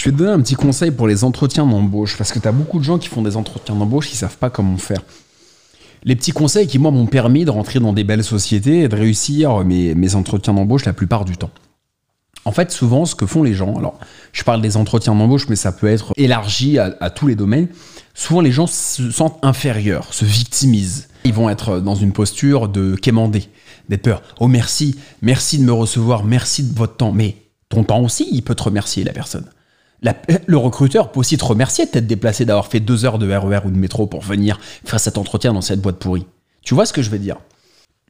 Je vais te donner un petit conseil pour les entretiens d'embauche, parce que tu as beaucoup de gens qui font des entretiens d'embauche qui savent pas comment faire. Les petits conseils qui, moi, m'ont permis de rentrer dans des belles sociétés et de réussir mes, entretiens d'embauche la plupart du temps. En fait, souvent, ce que font les gens, alors je parle des entretiens d'embauche, mais ça peut être élargi à, à tous les domaines, souvent les gens se sentent inférieurs, se victimisent. Ils vont être dans une posture de quémander, d'être peur. Oh merci, merci de me recevoir, merci de votre temps. Mais ton temps aussi, il peut te remercier, la personne. Le recruteur peut aussi te remercier de t'être déplacé, d'avoir fait deux heures de RER ou de métro pour venir faire cet entretien dans cette boîte pourrie. Tu vois ce que je veux dire?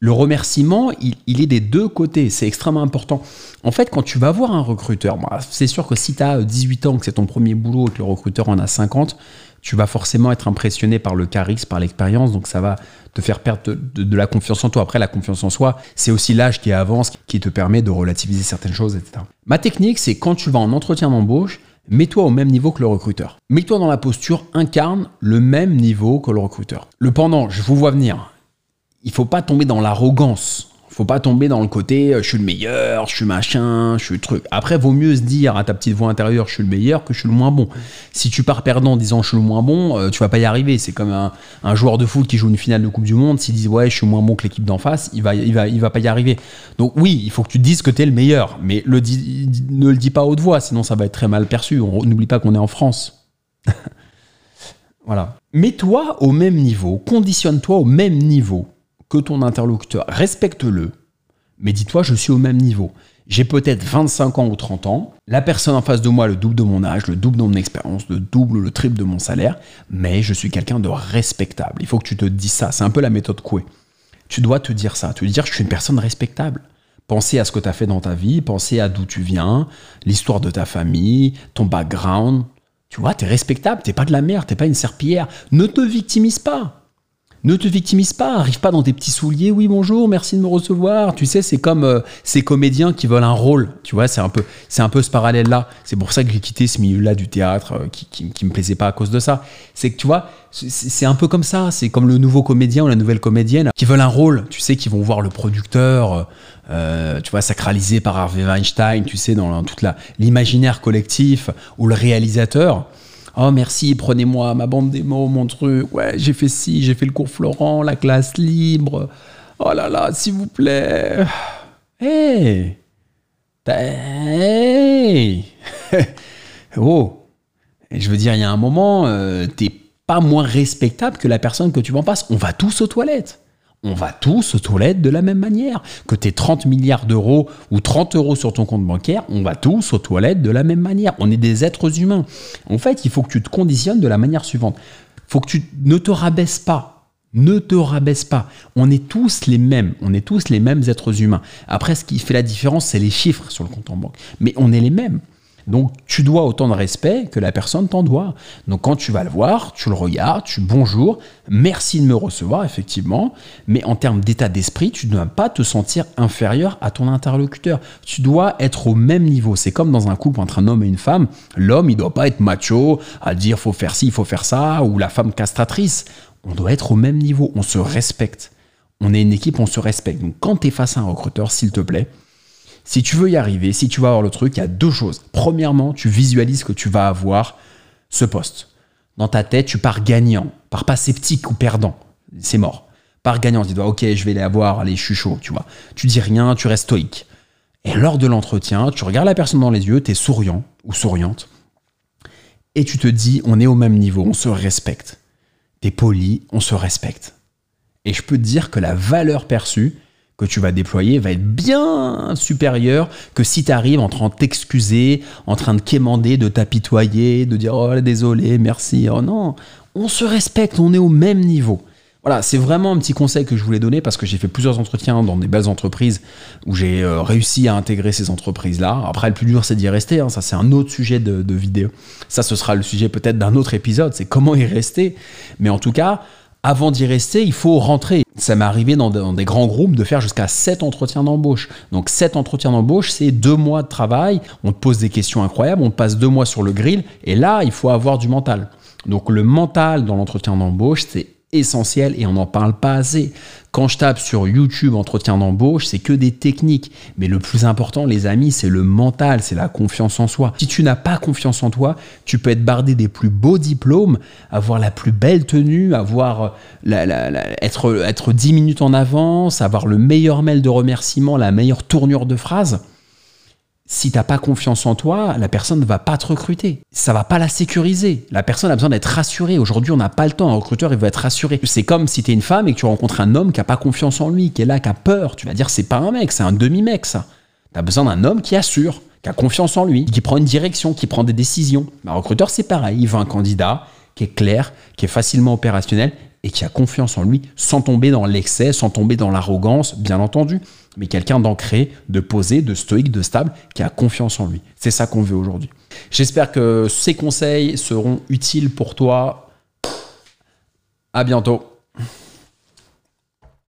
Le remerciement, il, est des deux côtés, c'est extrêmement important. En fait, quand tu vas voir un recruteur, c'est sûr que si tu as 18 ans, que c'est ton premier boulot et que le recruteur en a 50, tu vas forcément être impressionné par le charisme, par l'expérience, donc ça va te faire perdre de- de la confiance en toi. Après, la confiance en soi, c'est aussi l'âge qui avance, qui te permet de relativiser certaines choses, etc. Ma technique, c'est quand tu vas en entretien d'embauche, mets-toi au même niveau que le recruteur. Mets-toi dans la posture, incarne le même niveau que le recruteur. Le pendant, je vous vois venir. Il faut pas tomber dans l'arrogance. Faut pas tomber dans le côté euh, je suis le meilleur, je suis machin, je suis truc. Après, vaut mieux se dire à ta petite voix intérieure je suis le meilleur que je suis le moins bon. Si tu pars perdant en disant je suis le moins bon, euh, tu vas pas y arriver. C'est comme un, joueur de foot qui joue une finale de Coupe du Monde. S'il dit ouais, je suis moins bon que l'équipe d'en face, il va, va, pas y arriver. Donc, oui, il faut que tu dises que tu es le meilleur, mais ne le dis pas à haute voix, sinon ça va être très mal perçu. On- N'oublie pas qu'on est en France. Voilà. Mets-toi au même niveau, conditionne-toi au même niveau que ton interlocuteur. Respecte-le, mais dis-toi, je suis au même niveau. J'ai peut-être 25 ans ou 30 ans, la personne en face de moi le double de mon âge, le double de mon expérience, le double, le triple de mon salaire, mais je suis quelqu'un de respectable. Il faut que tu te dises ça. C'est un peu la méthode Coué. Tu dois te dire ça, te dire je suis une personne respectable. Pensez à ce que tu as fait dans ta vie, pensez à d'où tu viens, l'histoire de ta famille, ton background. Tu vois, tu es respectable, t'es pas de la merde, t'es pas une serpillière. Ne te victimise pas. Ne te victimise pas, arrive pas dans tes petits souliers, oui bonjour, merci de me recevoir. Tu sais, c'est comme euh, ces comédiens qui veulent un rôle. Tu vois, c'est un peu, c'est un peu ce parallèle-là. C'est pour ça que j'ai quitté ce milieu-là du théâtre, euh, qui, qui, qui me plaisait pas à cause de ça. C'est que tu vois, c'est un peu comme ça. C'est comme le nouveau comédien ou la nouvelle comédienne qui veulent un rôle. Tu sais, qui vont voir le producteur, euh, tu vois, sacralisé par Harvey Weinstein. Tu sais, dans toute la l'imaginaire collectif ou le réalisateur. Oh merci, prenez-moi ma bande démo, mon truc. Ouais, j'ai fait ci, j'ai fait le cours Florent, la classe libre. Oh là là, s'il vous plaît. Hey. Hey. oh. Je veux dire, il y a un moment, euh, t'es pas moins respectable que la personne que tu vas en face. On va tous aux toilettes. On va tous aux toilettes de la même manière. Que tu 30 milliards d'euros ou 30 euros sur ton compte bancaire, on va tous aux toilettes de la même manière. On est des êtres humains. En fait, il faut que tu te conditionnes de la manière suivante. faut que tu ne te rabaisses pas. Ne te rabaisse pas. On est tous les mêmes. On est tous les mêmes êtres humains. Après, ce qui fait la différence, c'est les chiffres sur le compte en banque. Mais on est les mêmes. Donc tu dois autant de respect que la personne t'en doit. Donc quand tu vas le voir, tu le regardes, tu bonjour, merci de me recevoir effectivement, mais en termes d'état d'esprit, tu ne dois pas te sentir inférieur à ton interlocuteur. Tu dois être au même niveau. C'est comme dans un couple entre un homme et une femme. L'homme, il doit pas être macho à dire faut faire ci, il faut faire ça, ou la femme castratrice. On doit être au même niveau. On se respecte. On est une équipe, on se respecte. Donc quand tu es face à un recruteur, s'il te plaît, si tu veux y arriver, si tu vas avoir le truc, il y a deux choses. Premièrement, tu visualises que tu vas avoir ce poste. Dans ta tête, tu pars gagnant, pars pas sceptique ou perdant. C'est mort. Pars gagnant, tu dis, ok, je vais les avoir, allez, je suis chaud, tu vois. Tu dis rien, tu restes stoïque. Et lors de l'entretien, tu regardes la personne dans les yeux, tu es souriant ou souriante, et tu te dis, on est au même niveau, on se respecte. Tu es poli, on se respecte. Et je peux te dire que la valeur perçue, que tu vas déployer va être bien supérieur que si tu arrives en train de t'excuser, en train de quémander, de t'apitoyer, de dire oh désolé, merci. Oh non, on se respecte, on est au même niveau. Voilà, c'est vraiment un petit conseil que je voulais donner parce que j'ai fait plusieurs entretiens dans des belles entreprises où j'ai euh, réussi à intégrer ces entreprises-là. Après, le plus dur, c'est d'y rester. hein. Ça, c'est un autre sujet de, de vidéo. Ça, ce sera le sujet peut-être d'un autre épisode. C'est comment y rester. Mais en tout cas, avant d'y rester, il faut rentrer. Ça m'est arrivé dans, des grands groupes de faire jusqu'à 7 entretiens d'embauche. Donc 7 entretiens d'embauche, c'est deux mois de travail. On te pose des questions incroyables, on te passe deux mois sur le grill. Et là, il faut avoir du mental. Donc le mental dans l'entretien d'embauche, c'est essentiel et on n'en parle pas assez. Quand je tape sur YouTube entretien d'embauche, c'est que des techniques. Mais le plus important, les amis, c'est le mental, c'est la confiance en soi. Si tu n'as pas confiance en toi, tu peux être bardé des plus beaux diplômes, avoir la plus belle tenue, avoir être, être 10 minutes en avance, avoir le meilleur mail de remerciement, la meilleure tournure de phrase si t'as pas confiance en toi, la personne ne va pas te recruter. Ça va pas la sécuriser. La personne a besoin d'être rassurée. Aujourd'hui, on n'a pas le temps. Un recruteur, il veut être rassuré. C'est comme si tu es une femme et que tu rencontres un homme qui a pas confiance en lui, qui est là, qui a peur. Tu vas dire, c'est pas un mec, c'est un demi-mec, ça. T'as besoin d'un homme qui assure, qui a confiance en lui, qui prend une direction, qui prend des décisions. Un recruteur, c'est pareil. Il veut un candidat qui est clair, qui est facilement opérationnel et qui a confiance en lui sans tomber dans l'excès, sans tomber dans l'arrogance, bien entendu mais quelqu'un d'ancré, de posé, de stoïque, de stable, qui a confiance en lui. C'est ça qu'on veut aujourd'hui. J'espère que ces conseils seront utiles pour toi. À bientôt.